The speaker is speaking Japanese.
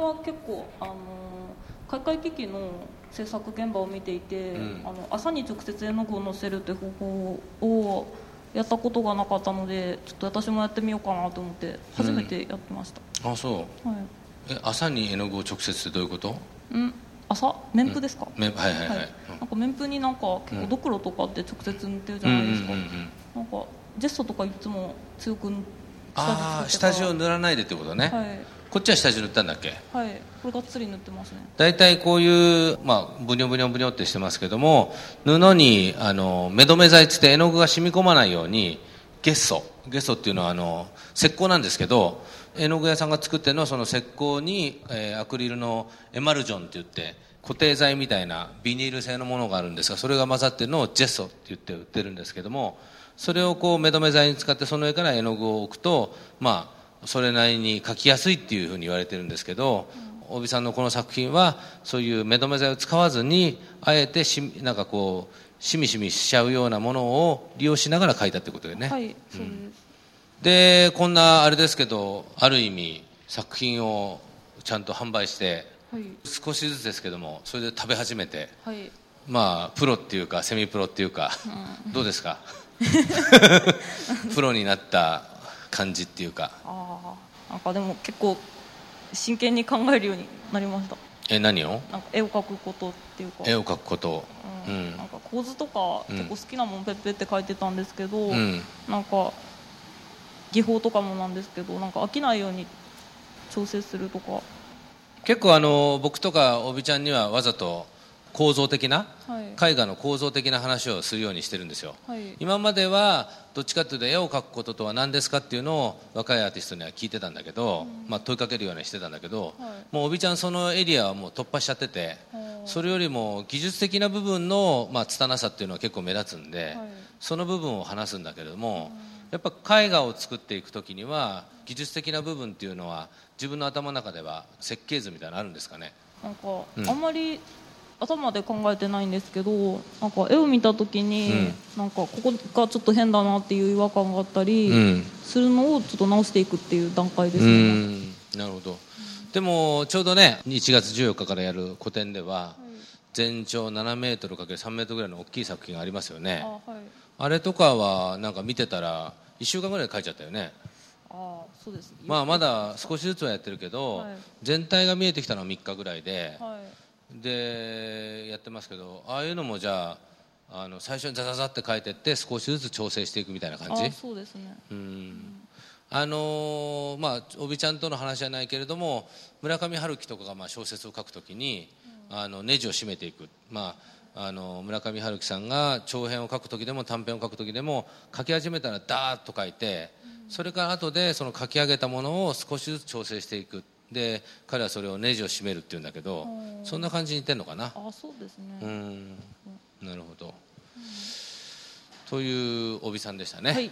は結構あの開会機器の制作現場を見ていて、うん。あの朝に直接絵の具を乗せるって方法をやったことがなかったのでちょっと私もやってみようかなと思って初めてやってました、あそう。はい。え朝に絵の具を直接ってどういうこと？うん。朝？綿布ですか、めはいはいはい、はい。なんか綿布になんか結構ドクロとかって直接塗ってるじゃないですか、うんうんうんうんなんかジェストとかいつも強くああ下地を塗らないでってことね、はいこっちは下地塗ったんだっけ？はい。これがっつり塗ってますね。大体こういう、まあ、ブニョブニョブニョってしてますけども布にあの目止め剤っつって絵の具が染み込まないようにゲッソ。ゲッソっていうのはあの石膏なんですけど絵の具屋さんが作ってるのはその石膏に、えーアクリルのエマルジョンって言って固定剤みたいなビニール製のものがあるんですがそれが混ざってるのをジェッソって言って売ってるんですけどもそれをこう目止め剤に使ってその上から絵の具を置くとまあそれなりに描きやすいっていうふうに言われてるんですけど、大尾さんのこの作品はそういう目止め剤を使わずにあえてしなんかこうしみしみしちゃうようなものを利用しながら描いたってことでね、はいそうです、でこんなあれですけどある意味作品をちゃんと販売してはい。少しずつですけどもそれで食べ始めてはい。まあプロっていうかセミプロっていうか、どうですか？プロになった感じっていうか。ああなんかでも結構真剣に考えるようになりました。え何を？なんか絵を描くことっていうか。絵を描くこと。をううん。んなんか構図とかうん結構好きなもんペッペって描いてたんですけど、うん。なんか技法とかもなんですけどなんか飽きないように調整するとか。結構あの僕とかおびちゃんにはわざと構造的なはい。絵画の構造的な話をするようにしてるんですよ。はい。今まではどっちかというと絵を描くこととは何ですかっていうのを若いアーティストには聞いてたんだけど、まあ、問いかけるようにしてたんだけど、はい。もうおびちゃんそのエリアはもう突破しちゃっててはあそれよりも技術的な部分の、まあ、拙さっていうのは結構目立つんで、はい。その部分を話すんだけれども、やっぱ絵画を作っていく時には技術的な部分っていうのは自分の頭の中では設計図みたいなのあるんですかね？なんか、うん。あんまり頭で考えてないんですけどなんか絵を見た時に、うん。なんかここがちょっと変だなっていう違和感があったり、うん。するのをちょっと直していくっていう段階ですうね、ん。なるほど。でもちょうどね1月14日からやる個展では全長7メートル ×3 メートルぐらいの大きい作品がありますよね。あはい。あれとかはなんか見てたら1週間ぐらいで描いちゃったよね。あそうですまあまだ少しずつはやってるけど、はい。全体が見えてきたのは3日ぐらいで、はいでやってますけどああいうのもじゃああの最初にザザザって書いてって少しずつ調整していくみたいな感じ？あそうですね。うん。あのーまあおびちゃんとの話じゃないけれども村上春樹とかがまあ小説を書くときに、あのネジを締めていく、まあ、あの村上春樹さんが長編を書く時でも短編を書く時でも書き始めたらダーッと書いて、それから後でその書き上げたものを少しずつ調整していくで彼はそれをネジを締めるっていうんだけど、うん。そんな感じに似てんのかな？あそうですね、うん。なるほど、というおびさんでしたね、はい